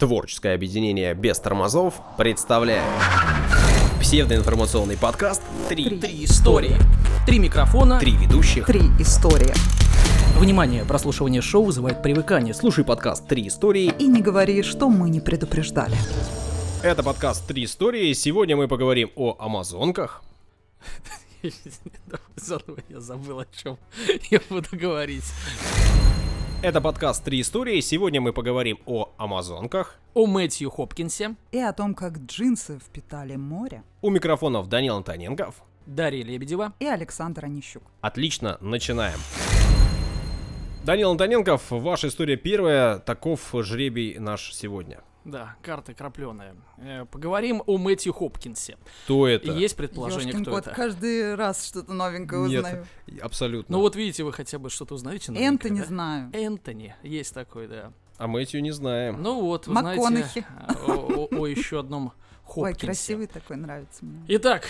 Творческое объединение без тормозов представляет псевдоинформационный подкаст «Три, Три истории. Три микрофона. Три ведущих». Три истории. Внимание, прослушивание шоу вызывает привыкание. Слушай подкаст «Три истории». И не говори, что мы не предупреждали. Это подкаст «Три истории». Сегодня мы поговорим о амазонках. Заново я забыл, о чем я буду говорить. Это подкаст «Три истории». Сегодня мы поговорим о амазонках. О Мэтью Хопкинсе, И о том, как джинсы впитали море. У микрофонов Данил Антоненков. Дарья Лебедева. И Александр Онищук. Отлично, начинаем. Данил Антоненков, ваша история первая. Таков жребий наш сегодня. Да, карта крапленая. Э, Поговорим о Мэтью Хопкинсе. Кто это? Есть предположение, Ёшкин кто кот, это? каждый раз что-то новенькое Нет, узнаю. абсолютно. Ну вот видите, вы хотя бы что-то узнаете новенькое, Энтони да? знаю. Энтони, есть такой, да. А Мэтью не знаем. Ну вот, вы МакКонахи. знаете о, о- о еще одном Ой, Хопкинсе. красивый такой, нравится мне. Итак,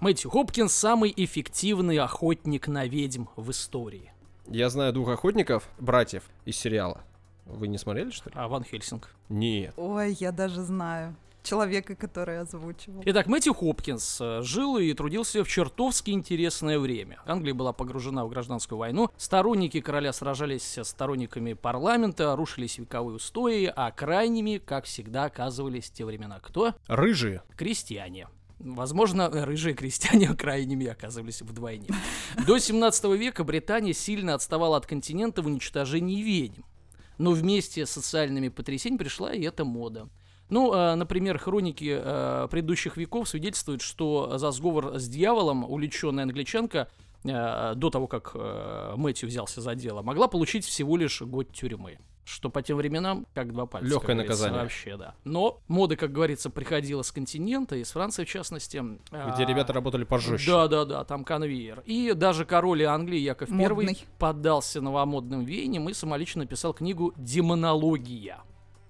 Мэтью Хопкинс самый эффективный охотник на ведьм в истории. Я знаю двух охотников, братьев из сериала. Вы не смотрели, что ли? А Ван Хельсинг. Нет. Ой, я даже знаю. Человека, который озвучивал. Итак, Мэтью Хопкинс э, жил и трудился в чертовски интересное время. Англия была погружена в гражданскую войну, сторонники короля сражались с сторонниками парламента, рушились вековые устои, а крайними, как всегда, оказывались в те времена кто? Рыжие. Крестьяне. Возможно, рыжие крестьяне крайними оказывались вдвойне. До 17 века Британия сильно отставала от континента в уничтожении ведьм. Но вместе с социальными потрясениями пришла и эта мода. Ну, э, например, хроники э, предыдущих веков свидетельствуют, что за сговор с дьяволом увлеченная англичанка э, до того, как Мэтью взялся за дело, могла получить всего лишь год тюрьмы. Что по тем временам, как два пальца. Говорится, наказание. Вообще, да. Но мода, как говорится, приходила с континента, из Франции в частности. Где А, ребята работали пожестче. Да, да, да, там конвейер. И даже король Англии Яков I Модный. поддался новомодным веяниям и самолично написал книгу «Демонология».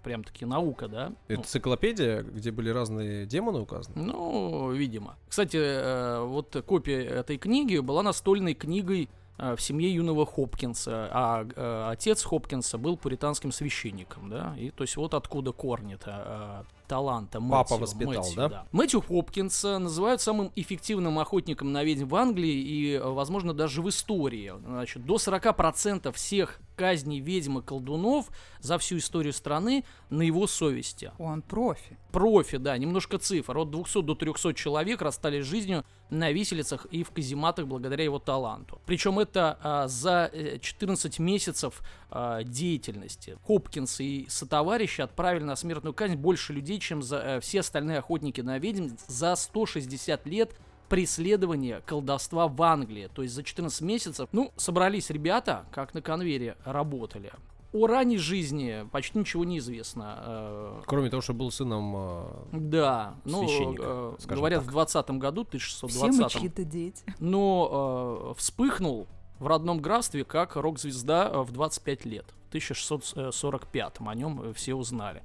Прям таки наука, да? Ну, Энциклопедия, где были разные демоны указаны. ну, видимо. Кстати, э, вот копия этой книги была настольной книгой в семье юного Хопкинса, а э, отец Хопкинса был пуританским священником, да, и то есть вот откуда корни-то э, таланта Папа Мэтью, воспитал, Мэтью, да? Мэтью Хопкинса называют самым эффективным охотником на ведьм в Англии и, э, возможно, даже в истории. Значит, до 40% всех казней ведьм и колдунов за всю историю страны на его совести Он профи. профи, да, немножко цифр. От 200 до 300 человек расстались жизнью на виселицах и в казематах благодаря его таланту. Причем это а, за э, 14 месяцев а, деятельности. Хопкинс и сотоварищи отправили на смертную казнь больше людей, чем за э, все остальные охотники на ведьм за 160 лет преследования колдовства в Англии. То есть за 14 месяцев, ну, собрались ребята, как на конвейере работали. О ранней жизни почти ничего не известно. Э, Кроме того, что был сыном... э, да, ну, э, говорят, так. в 20 году, Все мы 1620 чьи-то дети. но э, вспыхнул в родном графстве как рок-звезда э, в 25 лет. В 1645 о нем э, все узнали.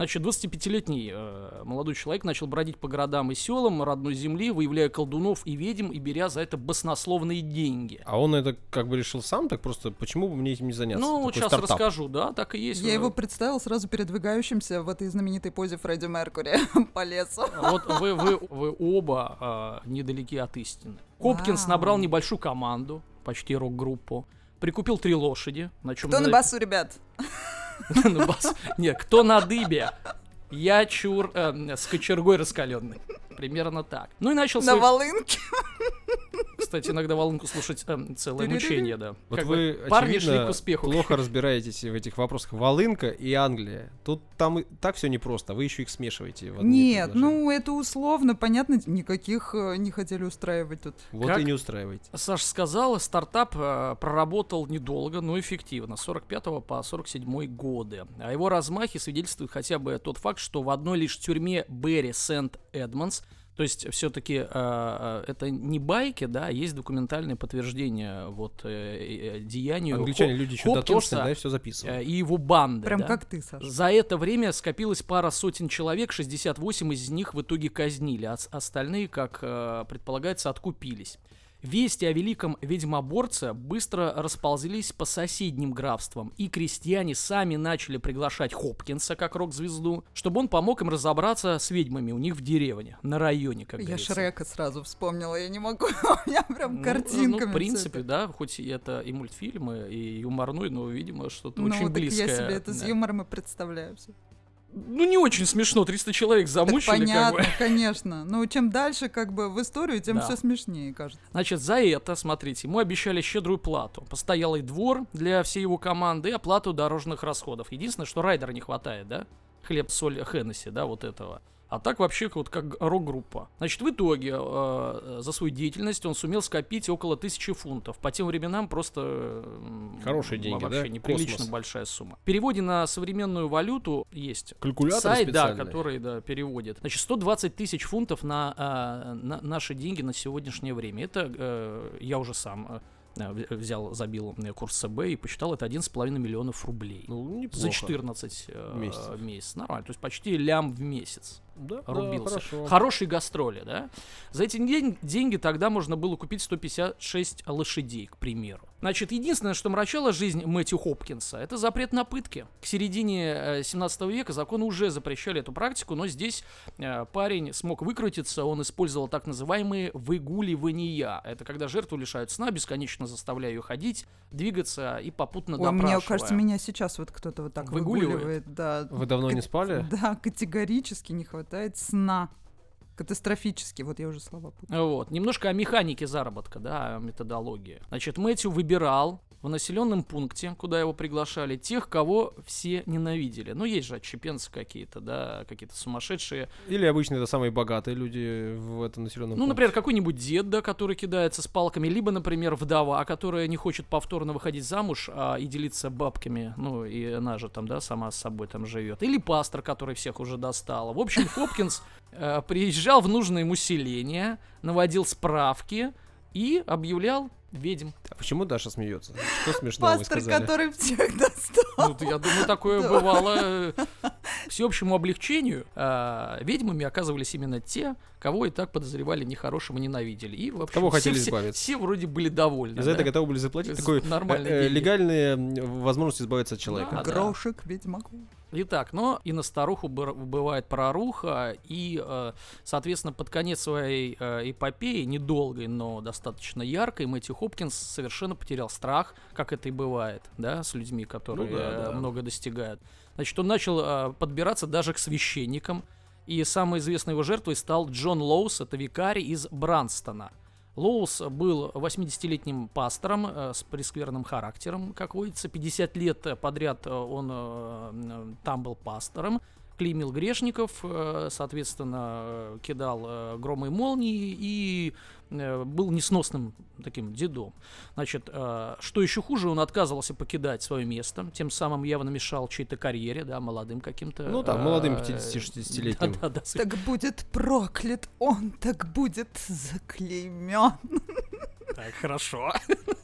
Значит, 25-летний э, молодой человек начал бродить по городам и селам родной земли, выявляя колдунов и ведьм и беря за это баснословные деньги. А он это как бы решил сам, так просто почему бы мне этим не заняться? Ну, Такой сейчас стартап. расскажу, да, так и есть. Я Э, его представил сразу передвигающимся в этой знаменитой позе Фредди Меркури по лесу. Вот вы, вы, вы оба а, недалеки от истины. Хопкинс Вау. набрал небольшую команду, почти рок-группу. Прикупил три лошади, на чем Кто на басу, ребят? на бас- Не, кто на дыбе? Я чур э, с кочергой раскаленный. Примерно так. Ну и начал На свой... волынке. Кстати, иногда волынку слушать э, целое мучение, да. Вот Как вы, бы парни шли к успеху. плохо разбираетесь в этих вопросах. Волынка и Англия. Тут там и так все непросто, вы еще их смешиваете. В Нет, ну это условно, понятно, никаких э, не хотели устраивать тут. Вот как- и не устраивайте. Саша сказала, стартап э, проработал недолго, но эффективно, с 45 по 47 годы. О его размахе свидетельствует хотя бы тот факт, что в одной лишь тюрьме Берри Сент-Эдмонс, то есть все-таки это не байки, да, а есть документальное подтверждение вот э, э, деянию Англичане Хо- люди еще дотошные, да, и все записывают. э, и его банды. Прям да. как ты, Саша. За это время скопилось пара сотен человек, 68 из них в итоге казнили, а остальные, как э, предполагается, откупились. Вести о великом ведьмоборце быстро расползлись по соседним графствам, и крестьяне сами начали приглашать Хопкинса как рок-звезду, чтобы он помог им разобраться с ведьмами у них в деревне, на районе, как Я говорится. Шрека сразу вспомнила, я не могу, у меня прям Ну, картинками. Ну, в принципе, да, хоть это и мультфильмы, и юморной, но, видимо, что-то Ну, очень близкое. я себе это с да. юмором и представляю. Ну, не очень смешно, 300 человек Так замучили, как понятно, бы. конечно. Но чем дальше как бы в историю, тем Да. все смешнее, кажется. Значит, за это, смотрите, ему обещали щедрую плату. Постоялый двор для всей его команды и оплату дорожных расходов. Единственное, что райдера не хватает, да? Хлеб, соль, Хеннесси, да, вот этого. А так вообще вот как рок-группа. Значит, в итоге э, за свою деятельность он сумел скопить около тысячи фунтов. По тем временам просто... м, Хорошие деньги, Вообще да? неприлично Космос. большая сумма. В переводе на современную валюту есть Калькулятор сайт, да, который да, переводит. Значит, 120 тысяч фунтов на, а, на наши деньги на сегодняшнее время. Это э, я уже сам э, в- взял, забил э, курс СБ и посчитал, это 1,5 миллионов рублей. Ну, неплохо. За 14 э, Месяцев. месяцев. Нормально. То есть почти лям в месяц Да, да, рубился. хорошо. Хорошие гастроли, да? За эти день- деньги тогда можно было купить 156 лошадей, к примеру. Значит, единственное, что мрачало жизнь Мэтью Хопкинса, это запрет на пытки. К середине э, 17 века законы уже запрещали эту практику, но здесь э, парень смог выкрутиться, он использовал так называемые выгуливания. Это когда жертву лишают сна, бесконечно заставляя ее ходить, двигаться и попутно Ой, мне допрашивая. кажется, меня сейчас вот кто-то вот так Выгуливает? выгуливает. Да. Вы давно не спали? Да, категорически не хватает сна. Катастрофически. Вот я уже слова путаю. Вот. Немножко о механике заработка, да, методологии. Значит, Мэтью выбирал в населенном пункте, куда его приглашали, тех, кого все ненавидели. Ну, есть же отщепенцы какие-то, да, какие-то сумасшедшие. Или обычно это самые богатые люди в этом населенном Ну, например, какой-нибудь дед, да, который кидается с палками, либо, например, вдова, которая не хочет повторно выходить замуж а, и делиться бабками, ну, и она же там, да, сама с собой там живет. Или пастор, который всех уже достал. В общем, Хопкинс э, приезжал в нужное ему селение, наводил справки и объявлял ведьм. А почему Даша смеется? Что смешного Пастор, который всех достал. Ну, я думаю, такое бывало э, всеобщему облегчению. а, ведьмами оказывались именно те, кого и так подозревали нехорошим и ненавидели. И, в общем, кого все- хотели все- избавиться. Все вроде были довольны. И за это да. готовы были заплатить такой нормальные э, э, деньги. легальные возможности избавиться от человека. Да. Грошек ведьмаку. Итак, но и на старуху бывает проруха, и, э, соответственно, под конец своей э, эпопеи, недолгой, но достаточно яркой, Мэтью Хопкинс совершенно потерял страх, как это и бывает, да, с людьми, которые Ну да, э, да. много достигают. Значит, он начал подбираться даже к священникам, и самой известной его жертвой стал Джон Лоус, это викарий из Бранстона. Лоус был 80-летним пастором э, с прескверным характером, как водится. 50 лет подряд э, он э, м, там был пастором, клеймил грешников, э, соответственно, э, кидал э, громы и молнии и был несносным таким дедом. Значит, что еще хуже, он отказывался покидать свое место, тем самым явно мешал чьей-то карьере, да, молодым каким-то. Ну да, молодым э, 50-60-летним. Да-да-да, Так будет проклят он, так будет заклеймен. Так, хорошо.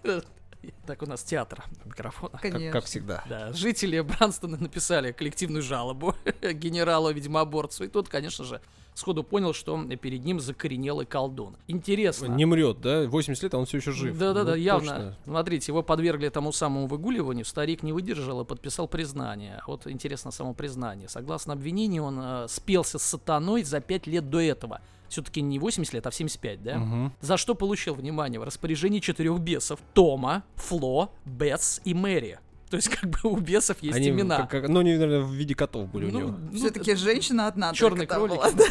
Так, у нас театр микрофона. Как, Конечно. как всегда. Да, жители Бранстона написали коллективную жалобу генералу-ведьмоборцу, и тот, конечно же, сходу понял, что перед ним закоренелый колдун. Интересно. Не мрет, да? 80 лет, а он все еще жив. Да-да-да, Ну, явно. точно. Смотрите, его подвергли тому самому выгуливанию, старик не выдержал и подписал признание. Вот интересно само признание. Согласно обвинению, он э, спелся с сатаной за 5 лет до этого. Все-таки не 80 лет, а в 75, да? Мгм. За что получил, внимание, в распоряжении четырех бесов. Тома, Фло, Бесс и Мэри. То есть, как бы у бесов есть Они, имена. как- как- ну, они, наверное, в виде котов были у него. ну, Все-таки женщина одна. там кролик. была, да.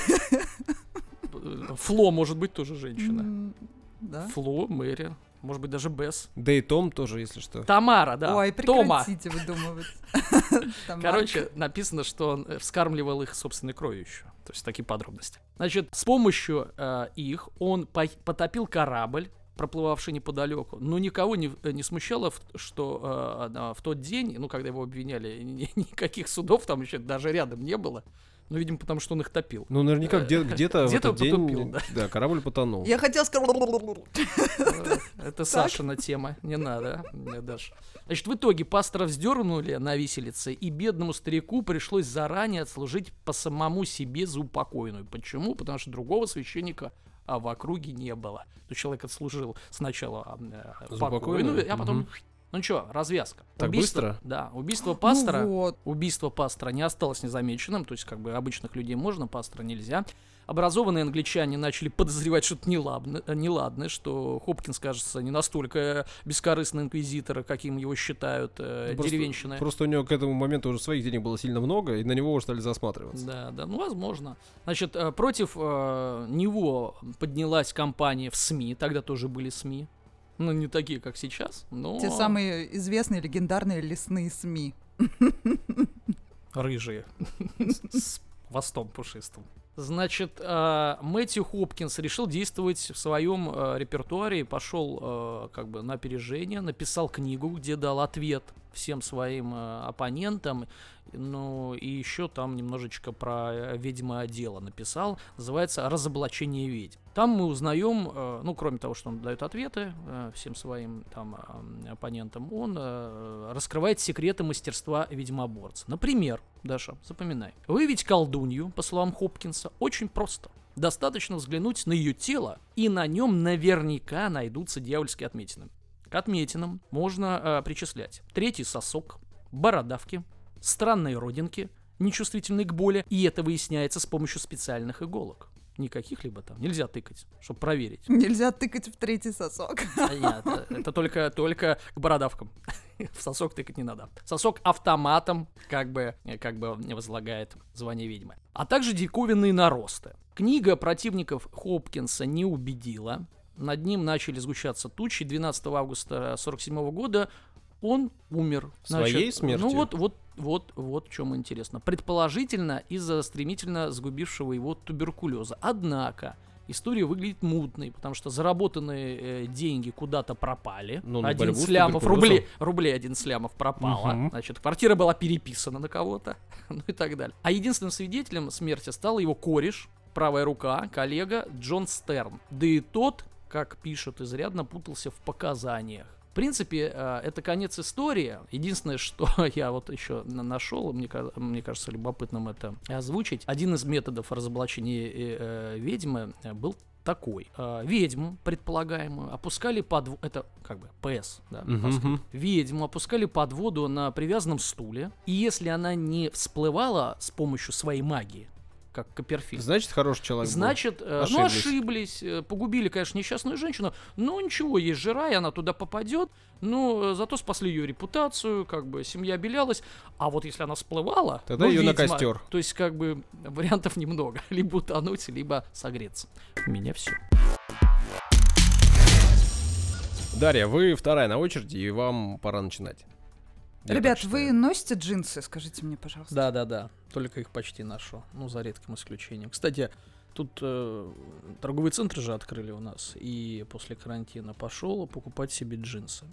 Фло может быть тоже женщина. М, Да. Фло, Мэри, может быть даже Бесс. Да и Том тоже, если что. Тамара, да. Ой, Тома. прекратите выдумывать. Там Короче, написано, что он э, вскармливал их собственной кровью еще. То есть такие подробности. Значит, с помощью э, их он по- потопил корабль, проплывавший неподалеку. Но никого не, э, не смущало, что э, в тот день, ну, когда его обвиняли, ни- никаких судов там еще даже рядом не было. Ну, видимо, потому что он их топил. Ну, наверняка где- где-то в Где-то этот день потупил, да. да, корабль потонул. Я хотела сказать... Э, Это Сашина тема, не надо, не дашь. Значит, в итоге пастора вздернули на виселице, и бедному старику пришлось заранее отслужить по самому себе за упокойную. Почему? Потому что другого священника а в округе не было. То человек отслужил сначала э, За покойную, покойную? а потом... Мгм. Ну что, развязка. Так убийство, быстро? Да, убийство пастора. Ну вот. Убийство пастора не осталось незамеченным, то есть как бы обычных людей можно, пастора нельзя. Образованные англичане начали подозревать что-то неладно, э, неладное, что Хопкинс, кажется, не настолько бескорыстный инквизитор, каким его считают э, Просто- деревенщины. Просто у него к этому моменту уже своих денег было сильно много, и на него уже стали засматриваться. Да, да, ну возможно. Значит, э, против э, него поднялась кампания в СМИ, тогда тоже были СМИ. Ну, не такие, как сейчас, но Те самые известные легендарные лесные СМИ. рыжие с хвостом пушистым. Значит, э, Мэтью Хопкинс решил действовать в своем э, репертуаре пошел э, как бы на опережение, написал книгу, где дал ответ всем своим оппонентам, ну и еще там немножечко про ведьмое дело написал, называется «Разоблачение ведьм». Там мы узнаем, э, ну кроме того, что он дает ответы э, всем своим там оппонентам, он э, раскрывает секреты мастерства ведьмоборца. Например, Даша, запоминай. Выявить колдунью, по словам Хопкинса, очень просто. Достаточно взглянуть на ее тело, и на нем наверняка найдутся дьявольские отметины. К отметинам можно э, причислять третий сосок, бородавки, странные родинки, нечувствительные к боли, и это выясняется с помощью специальных иголок. Не каких-либо там, нельзя тыкать, чтобы проверить. Нельзя тыкать в третий сосок. Понятно. Это только, только к бородавкам. В сосок тыкать не надо. Сосок автоматом как бы, как бы возлагает звание ведьмы. А также диковинные наросты. Книга противников Хопкинса не убедила. Над ним начали сгущаться тучи. 12 августа 47 года он умер. Своей смертью? Ну вот, вот, вот, вот в чем интересно. Предположительно из-за стремительно сгубившего его туберкулеза. Однако история выглядит мутной, потому что заработанные э, деньги куда-то пропали. Ну, один слямов, рублей, рублей один слямов пропало. Мгм. Значит, квартира была переписана на кого-то, ну и так далее. А единственным свидетелем смерти стал его кореш, правая рука, коллега Джон Стерн. Да и тот, как пишут, изрядно путался в показаниях. В принципе, э, это конец истории. Единственное, что я вот еще на- нашел, мне, мне кажется любопытным это озвучить. Один из методов разоблачения э, э, ведьмы был такой. Ведьму, предполагаемую, опускали под... Это как бы ПС, да? Мгм. Ведьму опускали под воду на привязанном стуле. И если она не всплывала с помощью своей магии, как Копперфильд, Значит, хороший человек. был. Значит, э, ну Ошиблись. ошиблись, э, погубили, конечно, несчастную женщину, но ничего, есть жира, и она туда попадет, но э, зато спасли ее репутацию, как бы семья обелялась, а вот если она всплывала, Тогда ну, её на ведьма, костер. То есть, как бы, вариантов немного, либо утонуть, либо согреться. У меня все. Дарья, вы вторая на очереди, и вам пора начинать. Я Ребят, вы носите джинсы, скажите мне, пожалуйста. Да, да, да. Только их почти ношу. Ну, за редким исключением. Кстати, тут э, торговые центры же открыли у нас. И после карантина пошел покупать себе джинсы.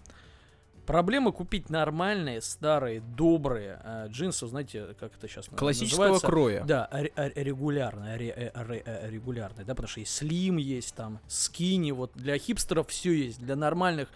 Проблема купить нормальные, старые, добрые э, джинсы, знаете, как это сейчас Классического называется? кроя. Да, ре- ре- регулярно, ре- э, э, регулярный, да, потому что есть слим, есть там скини, вот для хипстеров все есть, для нормальных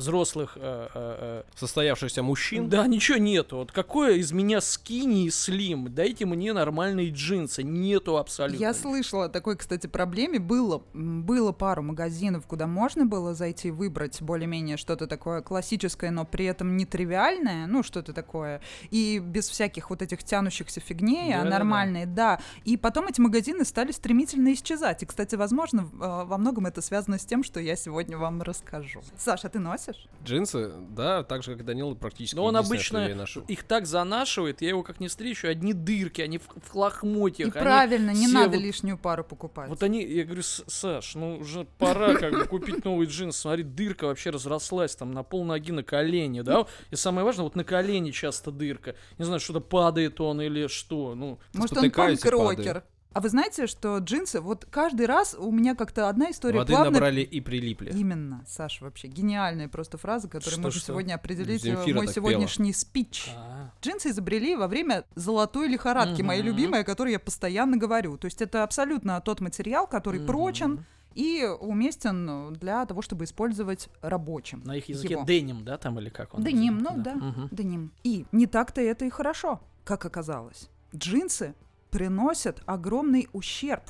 взрослых э, э, э, Состоявшихся мужчин. да, ничего нету. Вот какое из меня скини и слим? Дайте мне нормальные джинсы. Нету абсолютно. Я слышала о такой, кстати, проблеме. Было, было пару магазинов, куда можно было зайти и выбрать более-менее что-то такое классическое, но при этом не тривиальное, ну, что-то такое, и без всяких вот этих тянущихся фигней, а Да-да-да. нормальные, да. И потом эти магазины стали стремительно исчезать. И, кстати, возможно, во многом это связано с тем, что я сегодня вам расскажу. Саша, ты носишь? Джинсы, да, так же, как и Данил, практически Но он обычно их так занашивает, я его как не встречу, одни дырки, они в, в лохмотьях. И правильно, не надо вот- лишнюю пару покупать. Вот они, я говорю, «С- Саш, ну уже пора как бы купить новый джинс. Смотри, дырка вообще разрослась там на пол ноги на колени, да? И самое важное, вот на колени часто дырка. Не знаю, что-то падает он или что. Ну, Может, он панк-рокер. А вы знаете, что джинсы, вот каждый раз у меня как-то одна история Воды плавно... набрали и прилипли. Именно, Саша, вообще гениальная просто фраза, которая Что, может что? сегодня определить э, Земфира мой сегодняшний спич. а, Джинсы изобрели во время золотой лихорадки, моей Мгм. любимой, о которой я постоянно говорю. То есть это абсолютно тот материал, который мгм. прочен и уместен для того, чтобы использовать рабочим. На их языке его. деним, да, там или как он? Деним, называется? ну да, Мгм. деним. И не так-то это и хорошо, как оказалось. Джинсы приносят огромный ущерб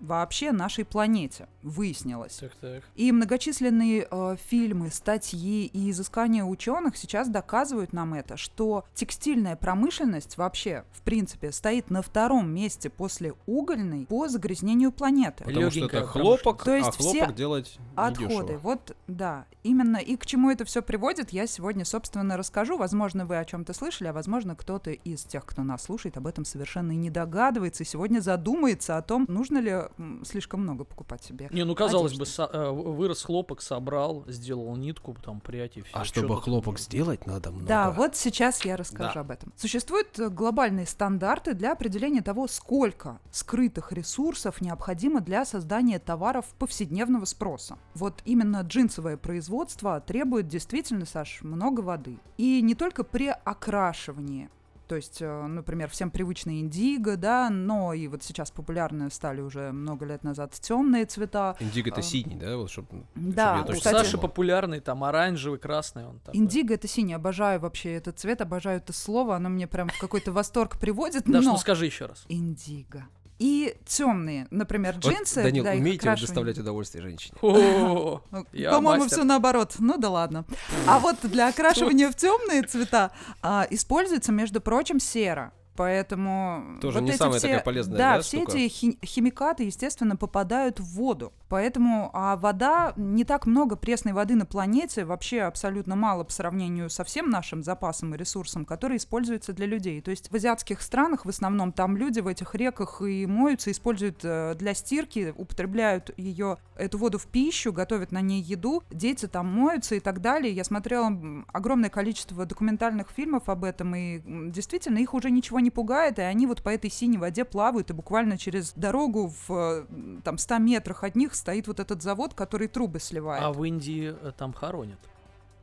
вообще нашей планете, выяснилось. Так, так. И многочисленные э, фильмы, статьи и изыскания ученых сейчас доказывают нам это, что текстильная промышленность вообще, в принципе, стоит на втором месте после угольной по загрязнению планеты. Потому что Легенькая это хлопок, То есть а все хлопок делать Отходы. недешево. Вот, да. Именно и к чему это все приводит, я сегодня, собственно, расскажу. Возможно, вы о чем-то слышали, а возможно, кто-то из тех, кто нас слушает, об этом совершенно и не догадывается, и сегодня задумается о том, нужно ли м, слишком много покупать себе. Не, ну казалось Одежды. бы, со- э, вырос хлопок, собрал, сделал нитку, там прядь и все. А чтобы хлопок сделать, надо много. Да, вот сейчас я расскажу Да. об этом. Существуют э, глобальные стандарты для определения того, сколько скрытых ресурсов необходимо для создания товаров повседневного спроса. Вот именно джинсовое производство требует действительно, Саш, много воды. И не только при окрашивании. То есть, э, например, всем привычные индиго, да, но и вот сейчас популярны стали уже много лет назад темные цвета. Индиго это а, синий, да? Вот, чтоб, Да, точно кстати- Саши знал. популярный, там оранжевый, красный он такой. Индиго это синий, обожаю вообще этот цвет, обожаю это слово, оно мне прям в какой-то восторг приводит. Даш, но... ну скажи еще раз. Индиго. И темные, например, Вот, джинсы. Данил, для их умеете доставлять удовольствие женщине? Ну, По-моему, все наоборот. Ну да ладно. А вот для окрашивания в темные цвета а, используется, между прочим, сера. Поэтому Тоже вот не эти самая все, такая полезная, да, да, все штука? эти хи- химикаты, естественно, попадают в воду. Поэтому а вода не так много пресной воды на планете, вообще абсолютно мало по сравнению со всем нашим запасом и ресурсом, который используется для людей. То есть в азиатских странах в основном там люди в этих реках и моются, используют э, для стирки, употребляют ее эту воду в пищу, готовят на ней еду, дети там моются и так далее. Я смотрела огромное количество документальных фильмов об этом, и действительно их уже ничего не пугает, и они вот по этой синей воде плавают, и буквально через дорогу в там 100 метрах от них стоит вот этот завод, который трубы сливает. а в Индии э, там хоронят.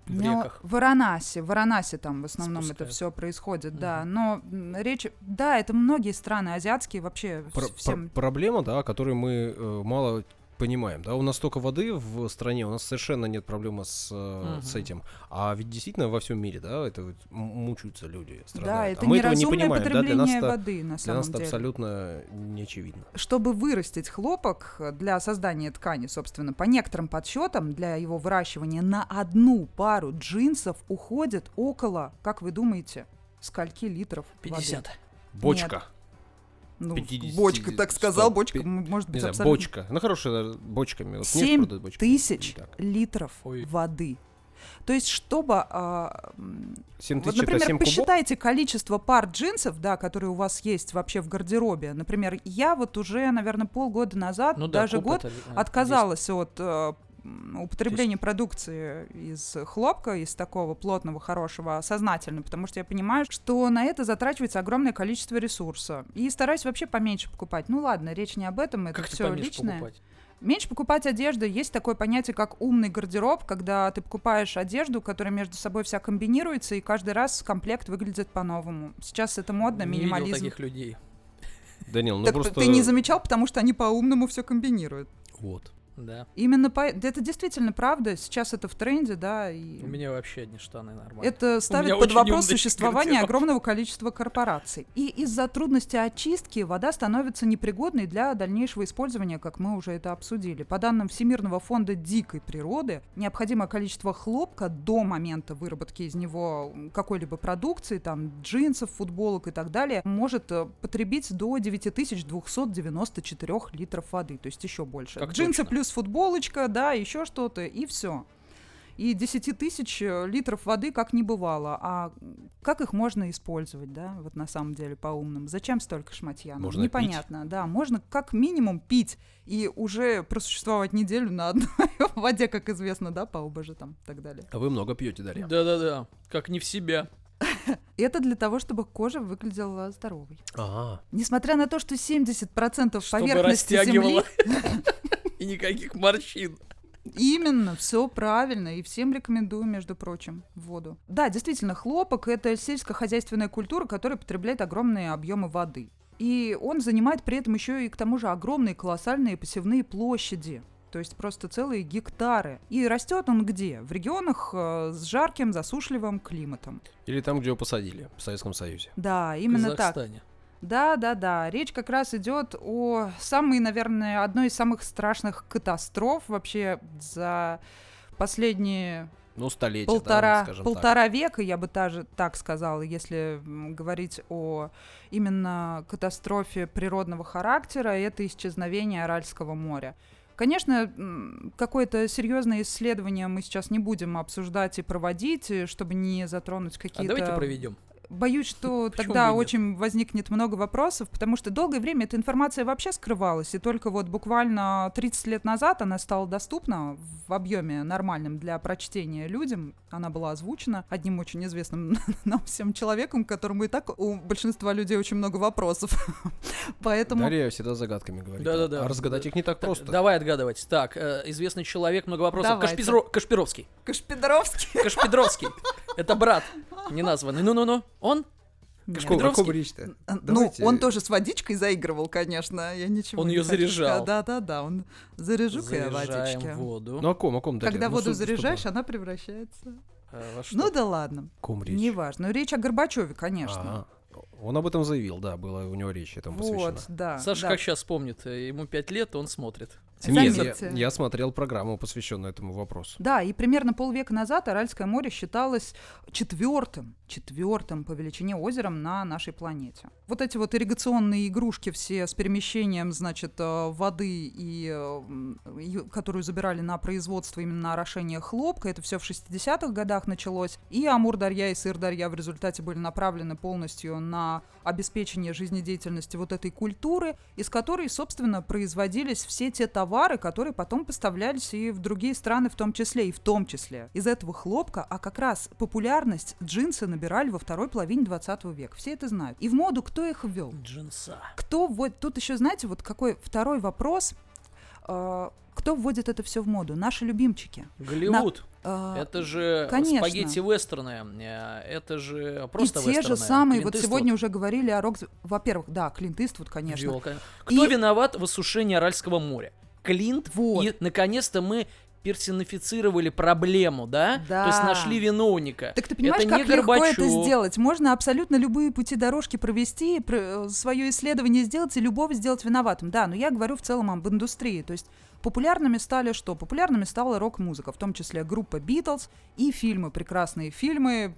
В Но реках. В Варанаси, в Варанаси там в основном это Спускают. все происходит, да. Но речь, да, это многие страны азиатские вообще Про- вс- всем. про- проблема, да, о которой мы э, мало понимаем, да, у нас столько воды в стране, у нас совершенно нет проблемы с, э, с этим, а ведь действительно во всем мире, да, это вот мучаются люди, Да, страдают, это а мы этого не неразумное понимаем, да, для потребление нас-то, воды на для самом нас это деле. абсолютно не очевидно. Чтобы вырастить хлопок для создания ткани, собственно, по некоторым подсчетам, для его выращивания на одну пару джинсов уходит около, как вы думаете, скольки литров воды? 50. Бочка, Ну, 50, бочка, так сказал, 100, бочка, пи- м, может не быть, знаю, абсолютно... бочка, ну хорошая бочками, вот Семь нефть продают бочками. тысяч литров Ой. воды. То есть, чтобы... а, 7 вот, например, 7 кубов? посчитайте количество пар джинсов, да, которые у вас есть вообще в гардеробе. Например, я вот уже, наверное, полгода назад, Ну да, даже куб год, это, э, отказалась от м, употребления продукции из хлопка, из такого плотного, хорошего, сознательно, потому что я понимаю, что на это затрачивается огромное количество ресурса. И стараюсь вообще поменьше покупать. Ну ладно, речь не об этом, это Как все личное. покупать? Меньше покупать одежду. Есть такое понятие, как умный гардероб, когда ты покупаешь одежду, которая между собой вся комбинируется, и каждый раз комплект выглядит по-новому. Сейчас это модно, Не видел минимализм. таких людей. Данил, ну Так просто... ты не замечал, потому что они по-умному все комбинируют. Вот. Да. Именно по... Это действительно правда. Сейчас это в тренде, да. И... У меня вообще одни штаны нормально. Это ставит под вопрос существование гардероб. огромного количества корпораций. И из-за трудности очистки вода становится непригодной для дальнейшего использования, как мы уже это обсудили. По данным Всемирного фонда дикой природы, необходимое количество хлопка до момента выработки из него какой-либо продукции, там джинсов, футболок и так далее, может э, потребить до 9294 литров воды, то есть еще больше. Как Джинсы точно. плюс футболочка, да, еще что-то, и все. И 10 тысяч э, литров воды как не бывало. А как их можно использовать, да, вот на самом деле по-умному? Зачем столько шматья? Можно Непонятно, да. Можно как минимум пить и уже просуществовать неделю на одной воде, как известно, да, по ОБЖ там и так далее. А вы много пьете, Дарья. Да-да-да. Как не в себя. И Это для того, чтобы кожа выглядела здоровой. Ага. Несмотря на то, что 70% Чтобы поверхности Земли. И никаких морщин. Именно, все правильно, и всем рекомендую, между прочим, воду. Да, действительно, хлопок — это сельскохозяйственная культура, которая потребляет огромные объемы воды. И он занимает при этом еще и, к тому же, огромные колоссальные посевные площади. То есть просто целые гектары. И растет он где? В регионах э, с жарким, засушливым климатом. Или там, где его посадили, в Советском Союзе. Да, именно так. Да, да, да. Речь как раз идет о самой, наверное, одной из самых страшных катастроф вообще за последние Ну, столетие, полтора, да, полтора века, я бы даже так сказала, если говорить о именно катастрофе природного характера, это исчезновение Аральского моря. Конечно, какое-то серьезное исследование мы сейчас не будем обсуждать и проводить, э, чтобы не затронуть А какие-то давайте проведем. Боюсь, что Почему тогда очень возникнет много вопросов, потому что долгое время эта информация вообще скрывалась, и только вот буквально 30 лет назад она стала доступна в объеме нормальном для прочтения людям. Она была озвучена одним очень известным нам всем человеком, которому и так у большинства людей очень много вопросов. Поэтому... Дарья всегда загадками говорит. Да-да-да. А разгадать их не так просто. Давай отгадывать. Так, э, известный человек, много вопросов. Кашпизро- Кашпировский. Кашпидоровский. Кашпидровский. Это брат неназванный. Ну-ну-ну. Он? Какого, какого речь-то? Ну, Давайте. он тоже с водичкой заигрывал, конечно. Я ничего Он не её хочу заряжал. Да-да-да, он заряжу-ка я водички. воду. Ну, о ком, о ком, Дарья? Когда Ну, воду заряжаешь, она превращается. Э, во что? Ну да ладно. Ком речь? Неважно. Ну, Речь о Горбачеве, конечно. А, Он об этом заявил, да, была у него речь этому посвящена. вот, да. Саша да. как сейчас помнит, э, ему 5 лет, он смотрит. Нет, я, Заметьте. я смотрел программу, посвященную этому вопросу. Да, и примерно полвека назад Аральское море считалось четвертым, четвертым по величине озером на нашей планете. Вот эти вот ирригационные игрушки все с перемещением, значит, э, воды, и, э, и- которую забирали на производство именно на орошение хлопка, это все в 60-х годах началось. И Амур-Дарья и Сыр-Дарья в результате были направлены полностью на обеспечение жизнедеятельности вот этой культуры, из которой, собственно, производились все те товары, которые потом поставлялись и в другие страны в том числе, и в том числе из этого хлопка, а как раз популярность джинсы набирали во второй половине 20 века. Все это знают. И в моду кто их ввел? Джинса. Кто вот тут еще знаете вот какой второй вопрос? Э, кто вводит это все в моду? Наши любимчики. Голливуд. Э, Это же конечно. спагетти вестерны. э, Это же и просто те же вестерны. самые, Клинт вот Иствуд сегодня уже говорили о рок... Во-первых, да, Клинт Иствуд, конечно. конечно. Кто И- виноват в осушении Аральского моря? Клинт. Вот. И, наконец-то, мы персонифицировали проблему, да? Да. То есть нашли виновника. Так ты понимаешь, это как легко это сделать? Можно абсолютно любые пути дорожки провести, свое исследование сделать и любого сделать виноватым. Да, но я говорю в целом об индустрии. То есть популярными стали что? Популярными стала рок-музыка, в том числе группа Битлз и фильмы, прекрасные фильмы.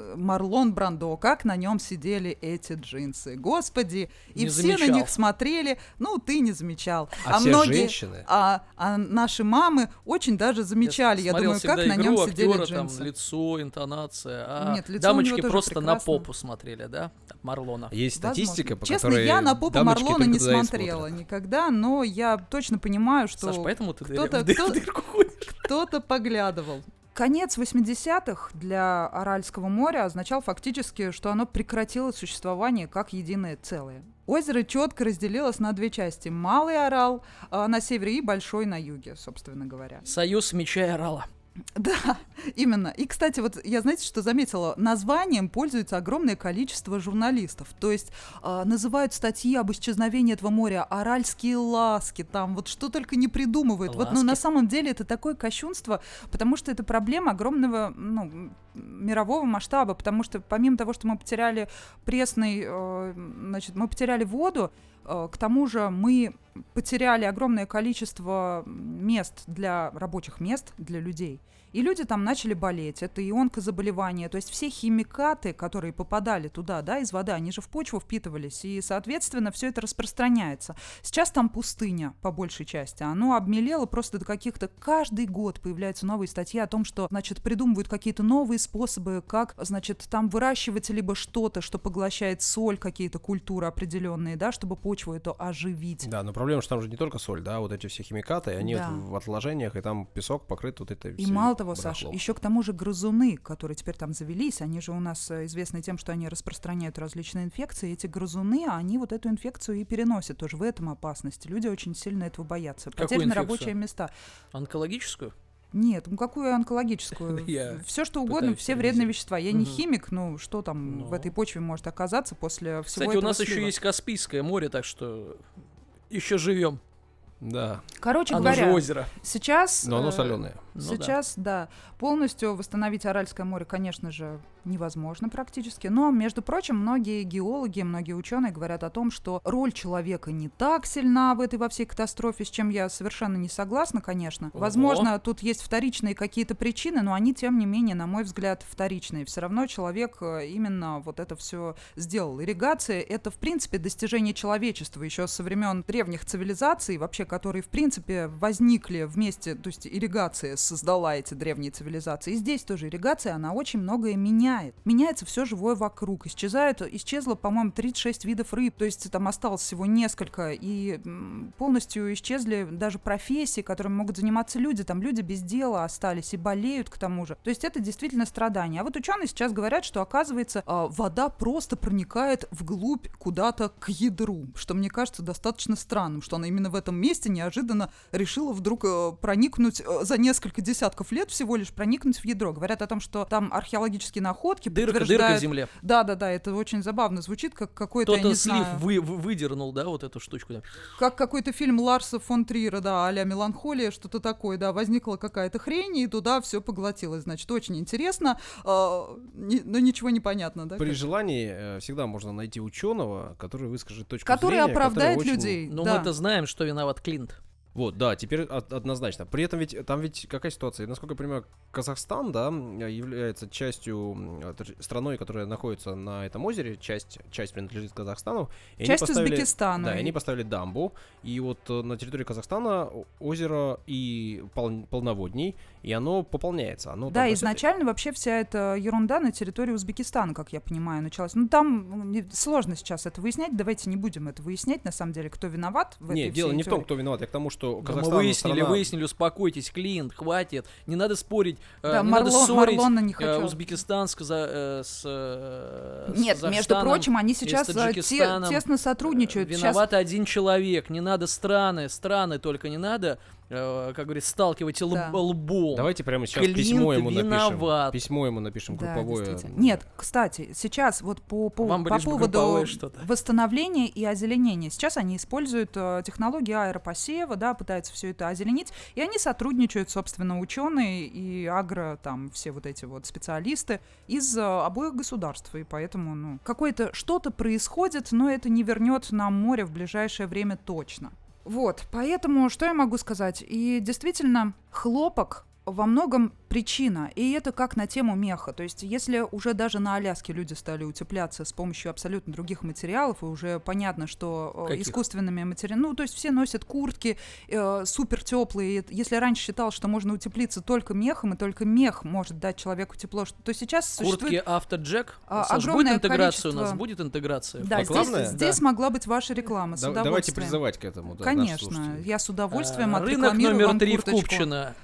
М, Марлон Брандо, как на нем сидели эти джинсы. Господи, и Не все на замечал. них смотрели. Ну, ты не замечал. А, все женщины. А, а наши мамы очень даже замечали. Я, смотрел думаю, как всегда на нем игру сидели актера, там джинсы. лицо, интонация. А Нет, лицо у него дамочки тоже просто на прекрасно. попу смотрели, да? Марлона. Есть статистика, Возможно. по Честно, которой я на попу Марлона не смотрела никогда, но я точно понимаю, что Саш, поэтому ты кто-то- дыр- в дыр- кто- в дырку ходишь. кто-то поглядывал. Конец 80-х для Аральского моря означал фактически, что оно прекратило существование как единое целое. Озеро четко разделилось на две части. Малый Орал а, на севере и Большой на юге, собственно говоря. Союз меча и орала. Да, именно. И, кстати, вот я, знаете, что заметила? Названием пользуется огромное количество журналистов. То есть а, называют статьи об исчезновении этого моря «Аральские ласки», там вот что только не придумывают. Вот, но Ласки? на самом деле это такое кощунство, потому что это проблема огромного, ну, мирового масштаба, потому что помимо того, что мы потеряли пресный, э, значит, мы потеряли воду, э, к тому же мы потеряли огромное количество мест для рабочих мест для людей. И люди там начали болеть. Это и онкозаболевания. То есть все химикаты, которые попадали туда, да, из воды, они же в почву впитывались. И, соответственно, все это распространяется. Сейчас там пустыня, по большей части. Оно обмелело просто до каких-то... Каждый год появляются новые статьи о том, что, значит, придумывают какие-то новые способы, как, значит, там выращивать либо что-то, что поглощает соль, какие-то культуры определенные, да, чтобы почву эту оживить. Да, но проблема, что там же не только соль, да, вот эти все химикаты, они Да. вот в отложениях, и там песок покрыт вот этой И всей мало того, Саш, барахлом. еще к тому же грызуны, которые теперь там завелись, они же у нас э, известны тем, что они распространяют различные инфекции. Эти грызуны, они вот эту инфекцию и переносят. Тоже в этом опасность. Люди очень сильно этого боятся. Потеряны рабочие места. Онкологическую? Нет, ну какую онкологическую? Я Все что угодно, все вредные вещества. Я не химик, ну что там в Ну. этой почве может оказаться после всего Кстати, у нас еще есть Каспийское море, так что еще живем. Да, Короче Оно говоря, же озеро. сейчас... но оно э, соленое. Ну да. Сейчас, да. полностью восстановить Аральское море, конечно же, невозможно практически. Но, между прочим, многие геологи, многие ученые говорят о том, что роль человека не так сильна в этой во всей катастрофе, с чем я совершенно не согласна, конечно. Ого. Возможно, тут есть вторичные какие-то причины, но они, тем не менее, на мой взгляд, вторичные. Все равно человек э, именно вот это все сделал. Ирригация — это, в принципе, достижение человечества еще со времен древних цивилизаций, вообще, которые, в принципе, возникли вместе, то есть ирригация создала эти древние цивилизации. И здесь тоже ирригация, она очень многое меняет. Меняется все живое вокруг. Исчезают, исчезло, по-моему, 36 видов рыб, то есть там осталось всего несколько, и полностью исчезли даже профессии, которыми могут заниматься люди. Там люди без дела остались и болеют к тому же. То есть это действительно страдание. А вот ученые сейчас говорят, что оказывается а, вода просто проникает вглубь куда-то к ядру, что мне кажется достаточно странным, что она именно в этом месте неожиданно решила вдруг э, проникнуть э, за несколько десятков лет всего лишь проникнуть в ядро. Говорят о том, что там археологические находки Дырка, дырка в земле. Да, да, да, это очень забавно звучит, как какой-то, Кто-то не слив знаю, вы, вы- выдернул, да, вот эту штучку. да. как какой-то фильм Ларса фон Триера, да, а-ля «Меланхолия», что-то такое, да, возникла какая-то хрень, и туда все поглотилось. Значит, очень интересно, а, ни- но ничего не понятно, да? При как? желании э, всегда можно найти ученого, который выскажет точку Который зрения, оправдает которая очень- людей. Но да. мы-то знаем, что виноват Клинт. Вот, да, теперь однозначно. При этом ведь там ведь какая ситуация? Насколько я понимаю, Казахстан, да, является частью э, тр- страной, которая находится на этом озере, часть, часть принадлежит Казахстану. и Часть Узбекистана. Да, и они поставили дамбу, и вот э, на территории Казахстана озеро и пол- полноводней, и оно пополняется. Оно Да, изначально вообще вся эта ерунда на территории Узбекистана, как я понимаю, началась. Ну, там сложно сейчас это выяснять, давайте не будем это выяснять, на самом деле, кто виноват в Нет, этой дело не в том, теории. кто виноват, а к тому, что Да мы Казахстан выяснили, страна- выяснили, успокойтесь, Клинт, хватит. Не надо спорить, э, Да, не Марло- надо ссорить Марлона не э, хочу. Узбекистан с, Каза- э, с, э, с Нет, между прочим, они сейчас э, те- тесно сотрудничают. Э, Сейчас Виноват один человек. Не надо страны, страны только не надо, э, как говорится, сталкивать лб- Да. лбом. Давайте прямо сейчас Клинт письмо ему напишем. виноват. Письмо ему напишем Да, групповое. Нет, кстати, сейчас вот по, по, Вам по поводу восстановления и озеленения. Сейчас они используют э, технологии аэропосева, да, пытаются все это озеленить, и они сотрудничают, собственно, ученые и агро, там, все вот эти вот специалисты из э, обоих государств, и поэтому, ну, какое-то что-то происходит, но это не вернет нам море в ближайшее время точно. Вот, поэтому что я могу сказать? И действительно, хлопок во многом причина, и это как на тему меха. То есть, если уже даже на Аляске люди стали утепляться с помощью абсолютно других материалов, и уже понятно, что э, Каких? искусственными материалами, ну, то есть все носят куртки э, супер теплые. Если раньше считал, что можно утеплиться только мехом, и только мех может дать человеку тепло, то сейчас Куртки существует автоджек. а, Саш, будет огромное интеграция у нас? количество- Будет интеграция? Да, А здесь, главное- здесь могла быть ваша реклама. С Да- удовольствием. давайте призывать к этому. да, Конечно, я с удовольствием А, Рынок номер три в. Купчино.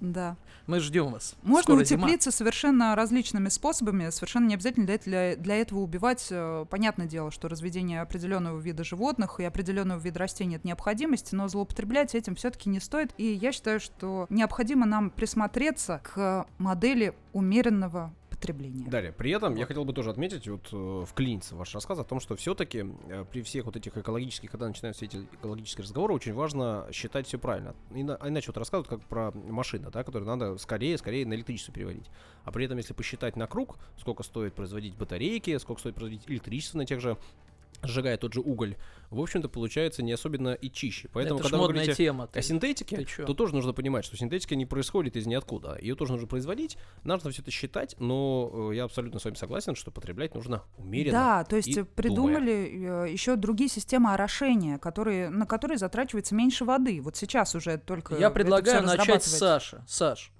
Да. Мы ждем вас. Можно Скоро зима. утеплиться совершенно различными способами, совершенно не обязательно для, для, для этого убивать. Э, Понятное дело, что разведение определенного вида животных и определенного вида растений это необходимость, но злоупотреблять этим все-таки не стоит. И я считаю, что необходимо нам присмотреться к модели умеренного потребления. Далее, при этом я хотел бы тоже отметить, вот э, вклиниться в ваш рассказ о том, что все-таки при всех вот этих экологических, когда начинаются эти экологические разговоры, очень важно считать все правильно. Ина- а иначе вот рассказывают как про машину, да, которую надо скорее, скорее на электричество переводить. А при этом, если посчитать на круг, сколько стоит производить батарейки, сколько стоит производить электричество на тех же сжигая тот же уголь, в общем-то, получается не особенно и чище. Поэтому, Это когда вы модная говорите тема. ты- о синтетике, ты то тоже нужно понимать, что синтетика не происходит из ниоткуда. Ее тоже нужно производить, нужно все это считать, но э, я абсолютно с вами согласен, что потреблять нужно умеренно. Да, то есть и э, придумали еще другие системы орошения, которые, на которые затрачивается меньше воды. Вот сейчас уже только Я предлагаю начать с. Саши. Саш,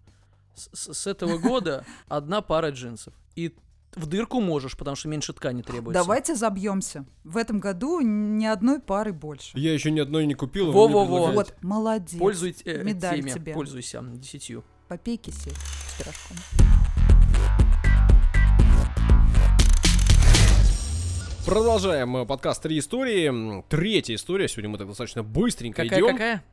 с, с- с этого года одна пара джинсов. И в дырку можешь, потому что меньше ткани требуется. Давайте забьемся. В этом году ни одной пары больше. Я еще ни одной не купил. Во-во-во. Вот, молодец. Пользуйтесь э, Медаль теми, тебе. пользуйся десятью. Попей кисель с пирожком. Продолжаем э, подкаст «Три истории». Третья история. Сегодня мы так достаточно быстренько Какая, идем. какая?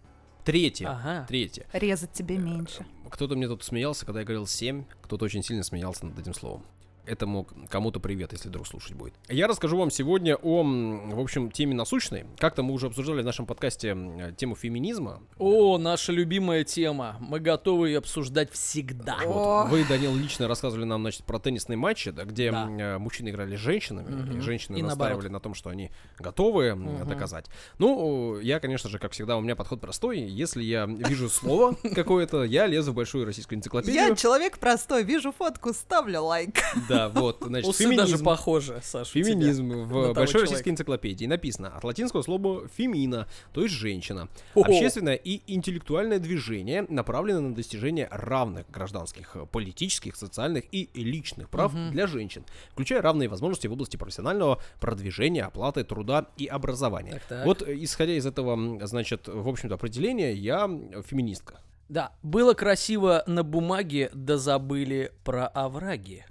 Третья. Ага. Третья. Резать тебе меньше. Кто-то мне тут смеялся, когда я говорил 7, кто-то очень сильно смеялся над этим словом. Этому кому-то привет, если вдруг слушать будет. Я расскажу вам сегодня о, в общем, теме насущной. Как-то мы уже обсуждали в нашем подкасте тему феминизма. О, наша любимая тема. Мы готовы ее обсуждать всегда. Вот. Вы, Данил, лично рассказывали нам, значит, про теннисные матчи, да, где Да. э, мужчины играли с женщинами, Мгм. и женщины И настаивали наоборот. на том, что они готовы Мгм. доказать. Ну, я, конечно же, как всегда, у меня подход простой. Если я вижу слово какое-то, я лезу в большую российскую энциклопедию. Я человек простой, вижу фотку, ставлю лайк. Да, вот, значит, Усы даже феминизм. похожи, Саша. у тебя. Феминизм в большой человека. российской энциклопедии написано от латинского слова фемина, то есть женщина. Ого. Общественное и интеллектуальное движение направлено на достижение равных гражданских, политических, социальных и личных прав Мгм. для женщин, включая равные возможности в области профессионального продвижения, оплаты труда и образования. Так, так. Вот, исходя из этого, значит, в общем-то, определения, я феминистка. Да, было красиво на бумаге, да забыли про овраги.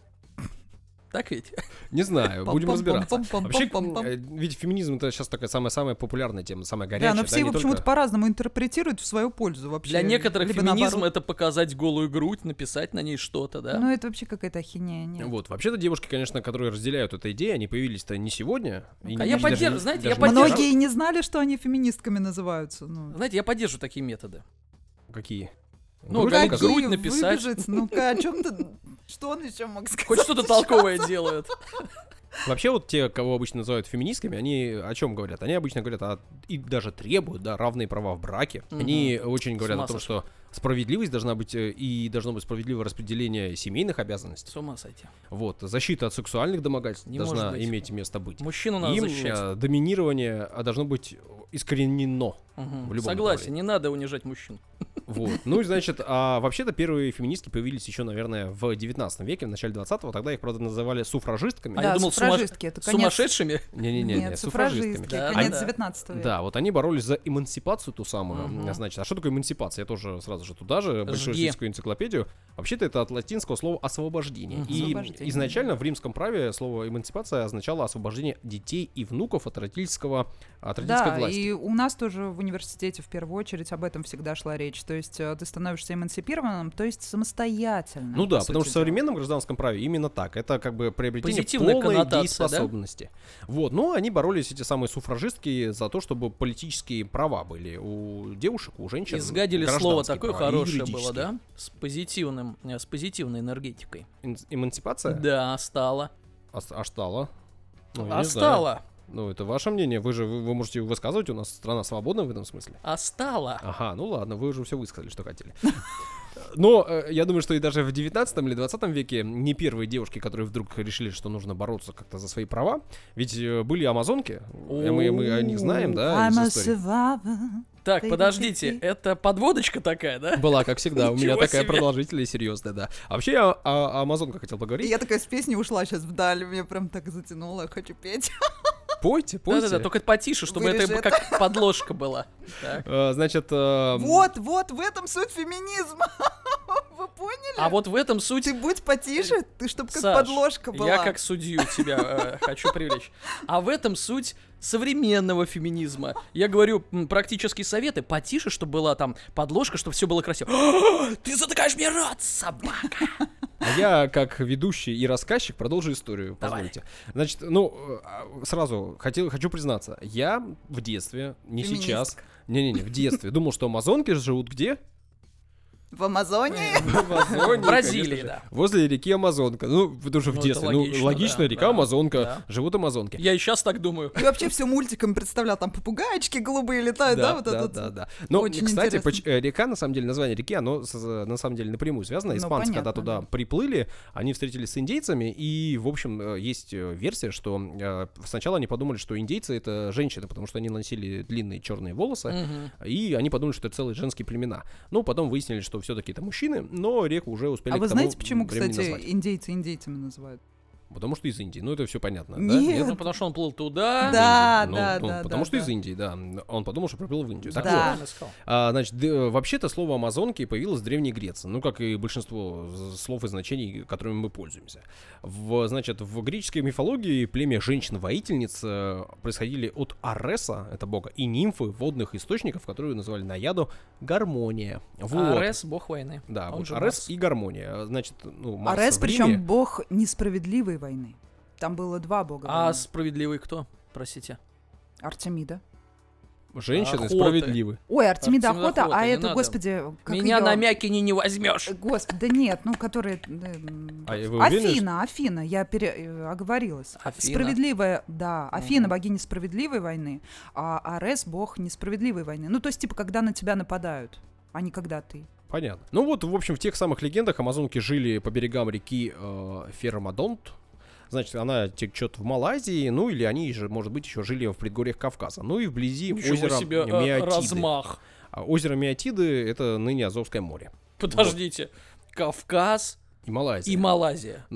Так ведь? Не знаю, будем разбираться. Вообще, э, ведь феминизм это сейчас такая самая-самая популярная тема, самая горячая. Да, но все его почему-то по-разному интерпретируют в свою пользу вообще. Для некоторых феминизм это показать голую грудь, написать на ней что-то, да? Ну, это вообще какая-то ахинея, нет. Вот, вообще-то девушки, конечно, которые разделяют эту идею, они появились-то не сегодня. и А не- я даже поддерж- не- знаете, я поддерживаю-. Многие не знали, что они феминистками называются. Ну, Знаете, я поддерживаю такие методы. Какие? Ну, Грудь грудь написать. выбежать? Ну-ка, о чем ты... Что он еще мог сказать? Хоть что-то толковое делают. Вообще вот те, кого обычно называют феминистками, они о чем говорят? Они обычно говорят о, и даже требуют, да, равные права в браке. Мгм. Они очень говорят о том, что справедливость должна быть э, и должно быть справедливое распределение семейных обязанностей. С ума сойти. Вот, защита от сексуальных домогательств Не должна может быть. иметь место быть. Мужчину надо И защищать. э, доминирование а, должно быть искоренено. Мгм. в любом Согласен, направлении. не надо унижать мужчин. Вот. Ну и значит, а вообще-то первые феминистки появились еще, наверное, в 19 веке, в начале 20-го. Тогда их, правда, называли суфражистками. А я Да, думал, сума- суфражистки, это конец... Сумасшедшими? Не-не-не, Нет, суфражистки, Да, конец да. 19 века. Да, вот они боролись за эмансипацию ту самую. Мгм. Значит, а что такое эмансипация? Я тоже сразу же туда же, большую российскую энциклопедию. Вообще-то это от латинского слова освобождение. Мгм. И Освобождение. изначально в римском праве слово эмансипация означало освобождение детей и внуков от родительского, от родительской Да, власти. и у нас тоже в университете в первую очередь об этом всегда шла речь. То есть э, ты становишься эмансипированным, то есть самостоятельным. Ну да, по потому что в современном гражданском праве именно так. Это как бы приобретение Позитивная полной дееспособности. Вот, но они боролись, эти самые суфражистки, за то, чтобы политические права были у девушек, у женщин. Изгадили слово такое права хорошее было, да? С позитивным, э, с позитивной энергетикой. Эн- Эмансипация? Да, стало. А, а стала? Ну, а стало. Ну, это ваше мнение. Вы же вы, вы можете высказывать, у нас страна свободна в этом смысле. А стало. Ага, ну ладно, вы уже все высказали, что хотели. Но э, я думаю, что и даже в 19 или 20 веке не первые девушки, которые вдруг решили, что нужно бороться как-то за свои права. Ведь э, были амазонки, и мы, мы о них знаем, да. Так, подождите, это подводочка такая, да? Была, как всегда, у меня такая продолжительная и серьезная, да. А вообще я о, о амазонках хотел И поговорить. я такая с песни ушла сейчас вдаль, меня прям так затянуло, хочу петь. Пойте, пойте. Да-да-да, только потише, чтобы это Вырежи как подложка была. Э, Значит, э, Вот, вот, в этом суть феминизма. Вы поняли? А вот в этом суть Ты будь потише, ты чтоб как Саш, подложка была. Я как судью тебя э, хочу привлечь. А в этом суть современного феминизма. Я говорю м, практические советы. Потише, чтобы была там подложка, чтобы все было красиво. Ты затыкаешь мне рот, собака! А я, как ведущий и рассказчик, продолжу историю, Давай. позвольте. Значит, ну, э, сразу хотел, хочу признаться, я в детстве, не Феминистка. сейчас, не-не-не, в детстве думал, что амазонки живут где? В Амазоне? В Амазонии, В Бразилии, конечно же. да. Возле реки Амазонка. Ну, потому что в Ну, детстве. Ну, логично, да, река да, Амазонка, да. живут амазонки. Я и сейчас так думаю. И вообще все мультиком представлял, там попугайчики голубые летают, да, вот да, этот. да, да. Но, Очень кстати, интересно. э, река, на самом деле, название реки, оно с- на самом деле напрямую связано. Ну, Испанцы, когда туда да. приплыли, они встретились с индейцами, и, в общем, э, есть э, версия, что э, сначала они подумали, что индейцы — это женщины, потому что они носили длинные черные волосы, и они подумали, что это целые женские племена. Ну, потом выяснили, что все-таки это мужчины, но реку уже успели А вы знаете, почему, кстати, назвать. индейцы индейцами называют? Потому что из Индии. Ну, это все понятно, да? Нет. Нет, ну потому что он плыл туда. Да, Ну, да, ну, да. Потому да, что да. из Индии, да. Он подумал, что проплыл в Индию. Так Да. вот, а, значит, вообще-то слово амазонки появилось в Древней Греции, ну, как и большинство слов и значений, которыми мы пользуемся. В, значит, в греческой мифологии племя женщин-воительниц э, происходили от Ареса, это бога, и нимфы водных источников, которые называли наяду гармония. Вот. Арес, бог войны. Да, Он вот же Арес Марс. и гармония. Значит, ну, Марс Арес, причем бог несправедливой войны. Там было два бога. А войны. справедливый кто? Простите. Артемида. Женщины Охоты. справедливы. Ой, Артемида Артемида охота, охота, а это, надо. господи, как Меня её- на Мякине не возьмешь. Э, Господи, да нет, ну, которые... э, А уверены, Афина, Афина, я пере... э, оговорилась. Афина. Справедливая, да, Афина, Мгм. богиня справедливой войны, а Арес бог несправедливой войны. Ну, то есть, типа, когда на тебя нападают, а не когда ты. Понятно. Ну вот, в общем, в тех самых легендах амазонки жили по берегам реки э, Фермадонт. Значит, она течет в Малайзии, ну или они же, может быть, еще жили в предгорьях Кавказа. Ну и вблизи Ничего озера себе э, Миотиды. размах. А озеро Миотиды — это ныне Азовское море. Подождите. Кавказ И Малайзия. и Малайзия.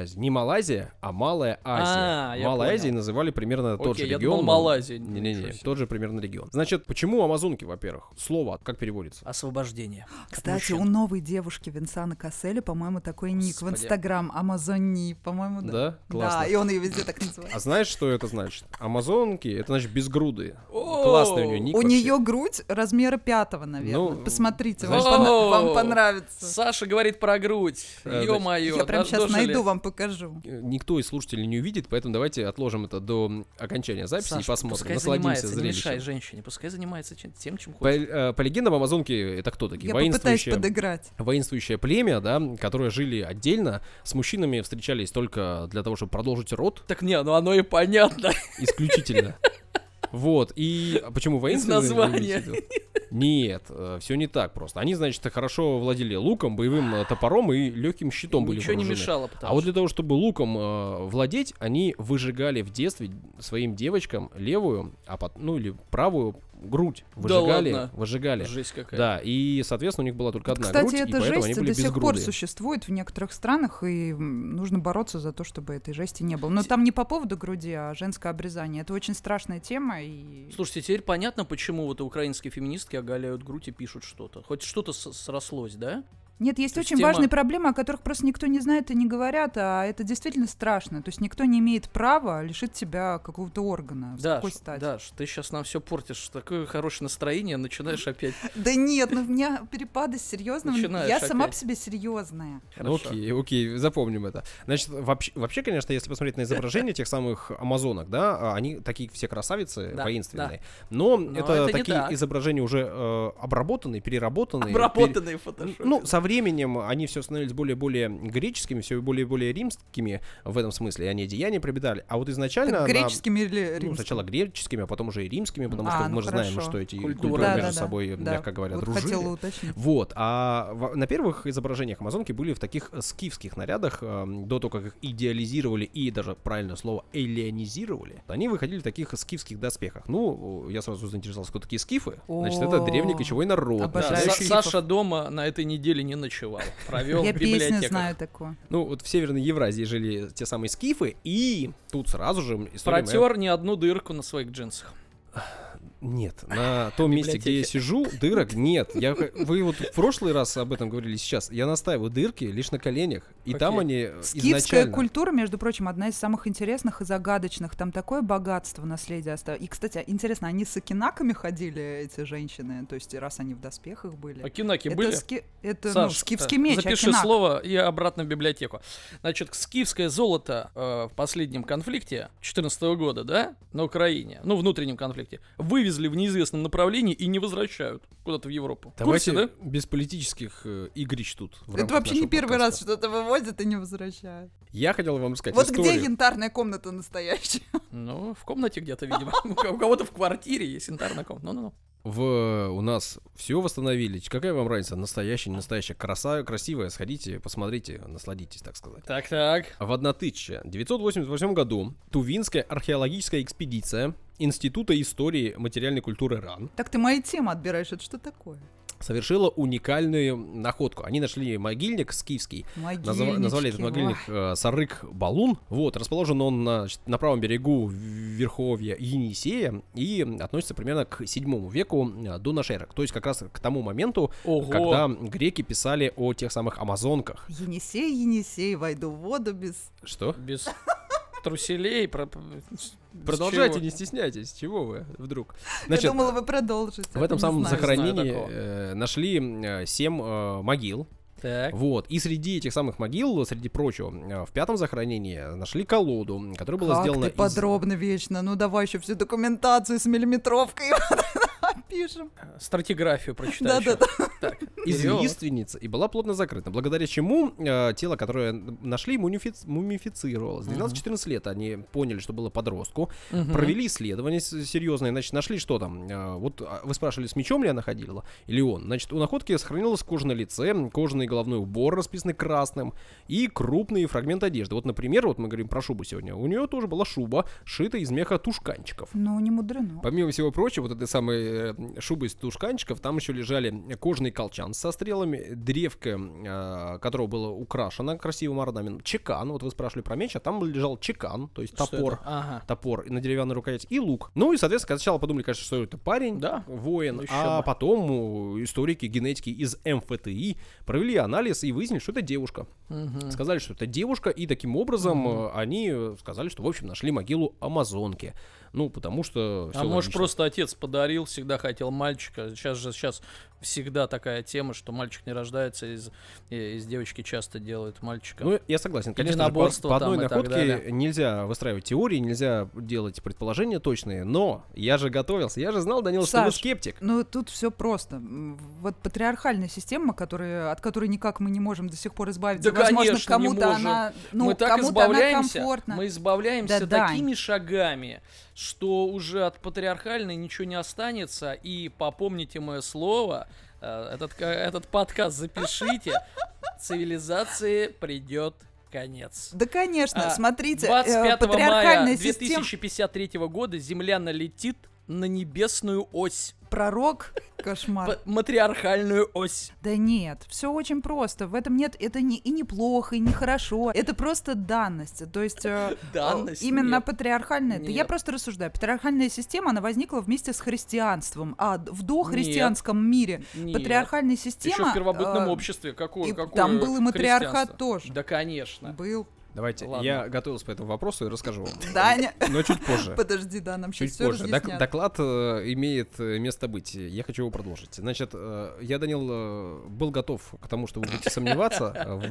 Азия. Не Малайзия, а Малая Азия. А, я Малая понял. Азия называли примерно тот Окей, же я регион. думал, Малайзия. Не-не-не, тот же примерно регион. Значит, почему амазонки, во-первых? Слово, как переводится? Освобождение. Кстати, Мужчин. у новой девушки Винсана Касселя, по-моему, такой ник в Господи. Инстаграм Амазони, по-моему, да. Да? Классно. Да, и он ее везде так называет. А знаешь, что это значит? Амазонки, это значит безгрудые. О! Классный у нее ник У нее грудь размера пятого, наверное. Ну, Посмотрите, вам понравится. Саша говорит про грудь. Э, Ё-моё. Я прям сейчас найду, вам покажу. Никто из слушателей не увидит, поэтому давайте отложим это до окончания записи Саша, и посмотрим. Пускай Насладимся занимается, не мешай зрелищем. женщине. Пускай занимается тем, чем По, хочет. э, по легендам, амазонки это кто такие? Я попытаюсь Воинствующие, подыграть. воинствующее племя, да, которые жили отдельно, с мужчинами встречались только для того, чтобы продолжить род, Так не, ну оно и понятно. исключительно. Вот, и почему воинственные? вы названия. Нет, все не так просто. Они, значит, хорошо владели луком, боевым э, топором и легким щитом были Ничего не вооружены. мешало, потому А вот для того, чтобы луком э, владеть, они выжигали в детстве своим девочкам левую, а пот- ну или правую грудь. Да Выжигали, ладно? выжигали. Жесть какая. Да, и, соответственно, у них была только одна Кстати, грудь, и эта поэтому они жесть были до сих пор существует в некоторых странах, и нужно бороться за то, чтобы этой жести не было. Но там не по поводу груди, а женское обрезание. Это очень страшная тема, и... Слушайте, теперь понятно, почему вот украинские феминистки оголяют грудь и пишут что-то. Хоть что-то срослось, да? Нет, есть То очень тема- важные проблемы, о которых просто никто не знает и не говорят, а это действительно страшно. То есть никто не имеет права лишить тебя какого-то органа. Какой стати? Даш, ты сейчас нам все портишь. Такое хорошее настроение, начинаешь опять. Да нет, ну у меня перепады серьезные. Я сама по себе серьезная. Окей, окей, запомним это. Значит, вообще, вообще, конечно, если посмотреть на изображения тех самых амазонок, да, а, они такие все красавицы, Да, воинственные. Но, это, такие так. изображения уже э, обработанные, переработанные. Обработанные в фотошопе. Ну, со временем они все становились более-более греческими, все более-более римскими в этом смысле, и они одеяния приобретали. А вот изначально... Так, она- греческими или ну, римскими? сначала греческими, а потом уже и римскими, потому А, что ну мы же знаем, что эти культуры Да, между да, собой, да. мягко говоря, Вот дружили. хотела уточнить. Вот, а в- на первых изображениях амазонки были в таких э, скифских нарядах, эм, до того, как их идеализировали и даже, правильное слово, эллионизировали, они выходили в таких скифских доспехах. Ну, я сразу заинтересовался, кто такие скифы. Значит, это древний кочевой народ. Саша дома на этой неделе не ночевал. Провел Я песню знаю такую. Ну, вот в Северной Евразии жили те самые скифы, и тут сразу же история моя- Протер не одну дырку на своих джинсах. Нет, на том месте, где я сижу, дырок нет. Я, вы вот в прошлый раз об этом говорили сейчас. Я настаиваю дырки лишь на коленях. И там Окей. они э, Скифская изначально... культура, между прочим, одна из самых интересных и загадочных. Там такое богатство наследия оставилось. И, кстати, интересно, они с окинаками ходили, эти женщины? То есть, раз они в доспехах были? Акинаки это были? ски- это ну, Саш, скифский э, меч, Запиши акинак. слово и обратно в библиотеку. Значит, скифское золото э, в последнем конфликте 14 года, да, на Украине, ну, внутреннем конфликте, вывезли в неизвестном направлении и не возвращают куда-то в Европу. Давайте курсе, да? без политических э, игрищ тут. Это вообще не первый раз подкаста. что-то вывозят и не возвращают. Я хотел вам рассказать Вот где историю. янтарная комната настоящая? Ну, в комнате где-то, видимо. У кого-то в квартире есть янтарная комната. Ну-ну-ну. В, у нас все восстановили. Какая вам разница? Настоящая, не настоящая. Краса, красивая. Сходите, посмотрите, насладитесь, так сказать. Так-так. В 1988 году Тувинская археологическая экспедиция Института истории материальной культуры РАН Так ты мои темы отбираешь, это что такое? совершила уникальную находку. Они нашли могильник скифский, назва- назвали этот могильник э, Сарык Балун. Вот, расположен он на, на правом берегу Верховья Енисея и относится примерно к 7 веку э, до нашей эры. То есть как раз к тому моменту, Ого. когда греки писали о тех самых амазонках. Енисей, Енисей, войду в воду без... Что? Без труселей. Про... Продолжайте, чего? не стесняйтесь. Чего вы вдруг? Я думала, вы продолжите. в этом самом захоронении э, нашли э, семь э, могил. Так. Вот. И среди этих самых могил, среди прочего, э, в пятом захоронении нашли колоду, которая была Как сделана ты подробно вечно. Ну давай еще всю документацию с миллиметровкой пишем. Стратиграфию прочитай. Да-да-да. ещё. Так, из вперёд. лиственницы и была плотно закрыта, благодаря чему э, тело, которое нашли, мумифи- мумифицировалось. 12-14 лет они поняли, что было подростку, провели исследования с- серьезные, значит, нашли что там. э, вот а, вы спрашивали, с мечом ли она ходила или он. Значит, у находки сохранилась кожа на лице, кожаный головной убор, расписанный красным, и крупный фрагмент одежды. Вот, например, вот мы говорим про шубу сегодня. У нее тоже была шуба, шита из меха тушканчиков. Ну, не мудрено. Помимо всего прочего, вот этой самой э, шубы из тушканчиков, там еще лежали кожаный колчан со стрелами, древко, э, которого было украшено красивым орнаментом, чекан, вот вы спрашивали про меч, а там лежал чекан, то есть топор. Ага. Топор на деревянной рукоять и лук. Ну и, соответственно, сначала подумали, конечно, что это парень, Да. воин, Ну, а бы. потом историки генетики из МФТИ провели анализ и выяснили, что это девушка. Мгм. Сказали, что это девушка, и таким образом э, они сказали, что, в общем, нашли могилу Амазонки. Ну, потому что... А может логично. просто отец подарил, всегда хотел мальчика. Сейчас же сейчас всегда такая тема, что мальчик не рождается, из, из девочки часто делают мальчика. Ну, я согласен. Конечно, же, по, по одной находке нельзя выстраивать теории, нельзя делать предположения точные, но я же готовился, я же знал, Данил, что вы Саш, скептик. Ну, тут все просто. Вот патриархальная система, которая, от которой никак мы не можем до сих пор избавиться. Да, Возможно, конечно, не кому-то можем. она, ну, мы так кому-то она избавляемся, комфортна. мы избавляемся Да-да. такими шагами, что уже от патриархальной ничего не останется. И попомните мое слово, этот, ка- этот подкаст запишите, цивилизации придет конец. Да, конечно, А, смотрите, э, 25 патриархальная мая система... 2053 года Земля налетит на небесную ось, Пророк, кошмар. п- матриархальную ось. Да нет, все очень просто. В этом нет, это не, и неплохо, и не хорошо. Это просто данность. То есть э, Данность? именно Нет. патриархальная. Да я Нет. просто рассуждаю. Патриархальная система, она возникла вместе с христианством. А в дохристианском мире Нет. патриархальная система... Еще в первобытном э, обществе. Какое, и какое там был и матриархат тоже. Да, конечно. Был. Давайте, Ладно. я готовился по этому вопросу и расскажу вам. Даня, Но чуть позже. подожди, да, нам Чуть все позже. Док- доклад э, имеет э, место быть. Я хочу его продолжить. Значит, э, я, Данил, э, был готов к тому, что вы будете сомневаться, э, в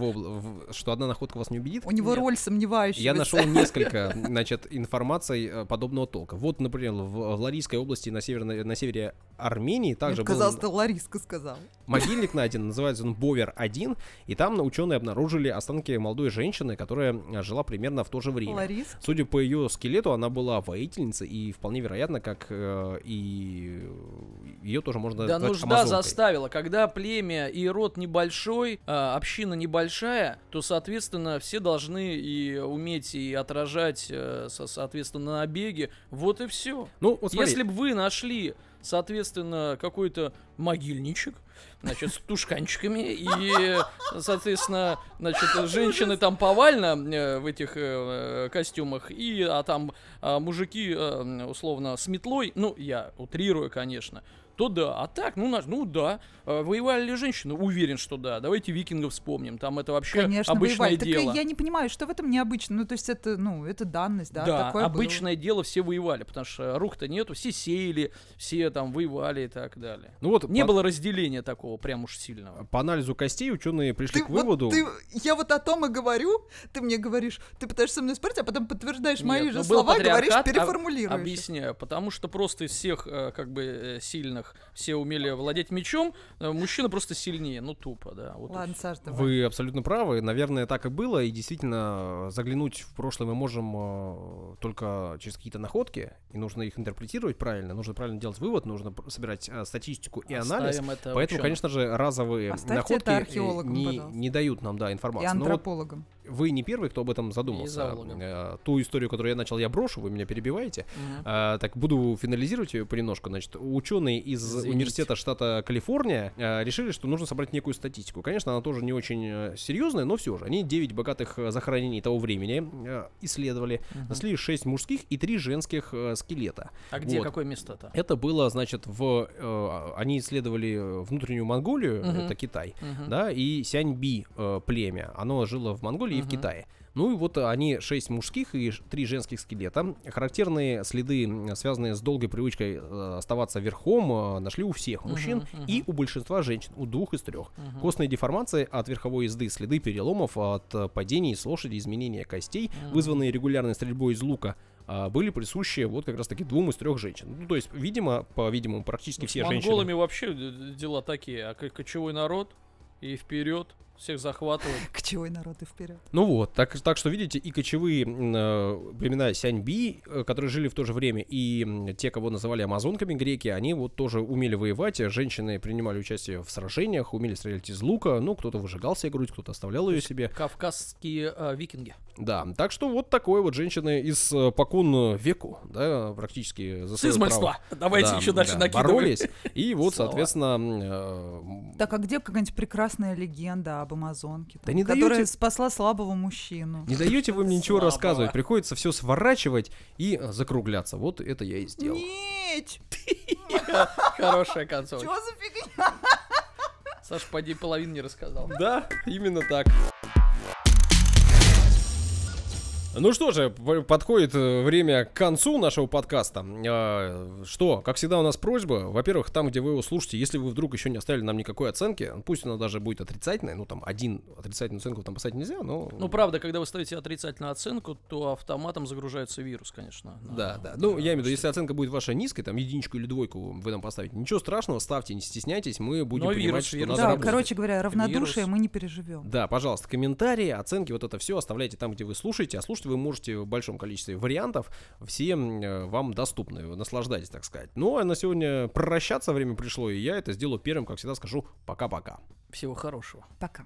в- что одна находка вас не убедит. У него Нет. роль сомневающегося. Я нашел несколько, значит, информаций э, подобного толка. Вот, например, в в Ларийской области на, северной, на севере Армении также был Казалось, ты Лариска сказал. могильник найден, называется он Бовер-1, и там ученые обнаружили останки молодой женщины, которая э, жила примерно в то же время. Ларис. Судя по ее скелету, она была воительницей, и вполне вероятно, как э, и ее тоже можно Да нужда амазонкой. заставила. Когда племя и род небольшой, а, община небольшая, то, соответственно, все должны и уметь и отражать, э, со- соответственно, набеги. Вот и все. Ну, вот смотри, Если бы вы нашли, соответственно, какой-то могильничек, значит, с тушканчиками, и, соответственно, значит, женщины там повально э, в этих э, костюмах, и, а там а, мужики, э, условно, с метлой, ну, я утрирую, конечно, то да. А так, ну, наш, ну да. Э, Воевали ли женщины? Уверен, что да. Давайте викингов вспомним. Там это вообще Конечно, обычное воевали. Так дело. я не понимаю, что в этом необычно. Ну, то есть это, ну, это данность, да, Да, такое было. обычное дело, все воевали, потому что рук-то нету, все сеяли, все там воевали и так далее. ну вот Не по, было разделения такого прям уж сильного. по анализу костей ученые пришли Ты к вот- выводу. ты- я вот о том и говорю, ты мне говоришь, ты пытаешься со мной спорить, а потом подтверждаешь мои Нет, же ну, был слова, говоришь, а- переформулируешь. Объясняю, потому что просто из всех э, как бы э, сильных все умели владеть мечом, э, мужчина просто сильнее, ну тупо, да. Вот Ладно. Саш, давай. Вы абсолютно правы. Наверное, так и было. И действительно, заглянуть в прошлое мы можем э, только через какие-то находки. И нужно их интерпретировать правильно. Нужно правильно делать вывод. Нужно собирать э, статистику и анализ. Оставим это Поэтому, конечно же, разовые Оставьте находки не, пожалуйста. не дают нам, да, И информацию. Но вот. Вы не первый, кто об этом задумался. Э, Ту историю, которую я начал, я брошу, вы меня перебиваете. Мгм. А, так буду финализировать ее понемножку. Значит, ученые из Извините. университета штата Калифорния а, решили, что нужно собрать некую статистику. Конечно, она тоже не очень э, серьезная, но все же. Они 9 богатых э, захоронений того времени э, исследовали. Мгм. Нашли 6 мужских и 3 женских э, скелета. А где Вот. какое место-то? Это было, значит, в... э, они исследовали э, внутреннюю Монголию, Мгм. это Китай, Мгм. да, и Сяньби э, племя. Оно жило в Монголии и в. Китае. Ну и вот они шесть мужских и ш- три женских скелета. Характерные следы, связанные с долгой привычкой э, оставаться верхом, э, нашли у всех мужчин мгм. и у большинства женщин, у двух из трех. Мгм. Костные деформации от верховой езды, следы переломов от э, падений с лошади, изменения костей, Мгм. вызванные регулярной стрельбой из лука, а, были присущи вот как раз таки двум из трех женщин. Ну, то есть, видимо, по-видимому, практически Ну, С все монголами женщины. вообще д- дела такие, а кочевой народ и вперед всех захватывать. Кочевой народ и вперед. Ну вот, так, так что видите, и кочевые э, племена Сяньби, э, которые жили в то же время, и те, кого называли амазонками греки, они вот тоже умели воевать, э, женщины принимали участие в сражениях, умели стрелять из лука, ну, кто-то выжигал себе грудь, кто-то оставлял ее себе. Кавказские а, викинги. Да, так что вот такое вот женщины из э, покон веку, да, практически за С свое право. Давайте Да, еще дальше да, накидывать. боролись. И вот, Слова. соответственно, э, Так, а где какая-нибудь прекрасная легенда об Амазонке? Да там, не которая спасла слабого мужчину. не даете вы мне ничего Слабого. рассказывать, приходится все сворачивать и э, закругляться. Вот это я и сделал. Нет! Хорошая концовка. Чё за фигня? Саш, поди половину не рассказал. Да, именно так. Ну что же, подходит э, время к концу нашего подкаста. А, Что, как всегда, у нас просьба. Во-первых, там, где вы его слушаете, если вы вдруг еще не оставили нам никакой оценки, пусть она даже будет отрицательной, ну там один отрицательную оценку там поставить нельзя, но... Ну, правда, когда вы ставите отрицательную оценку, то автоматом загружается вирус, конечно. на- Да, да. Ну, я имею в виду, если оценка будет ваша низкой, там единичку или двойку вы нам поставите, ничего страшного, ставьте, не стесняйтесь, мы будем Но понимать, вирус, что вирус. надо Да, работать. короче говоря, равнодушие Вирус. мы не переживем. Да, пожалуйста, комментарии, оценки, вот это все оставляйте там, где вы слушаете. А слушать вы можете в большом количестве вариантов. Все э, вам доступны. Наслаждайтесь, так сказать. Ну, а на сегодня прощаться время пришло, и я это сделаю первым, как всегда, скажу пока-пока. Всего хорошего. Пока.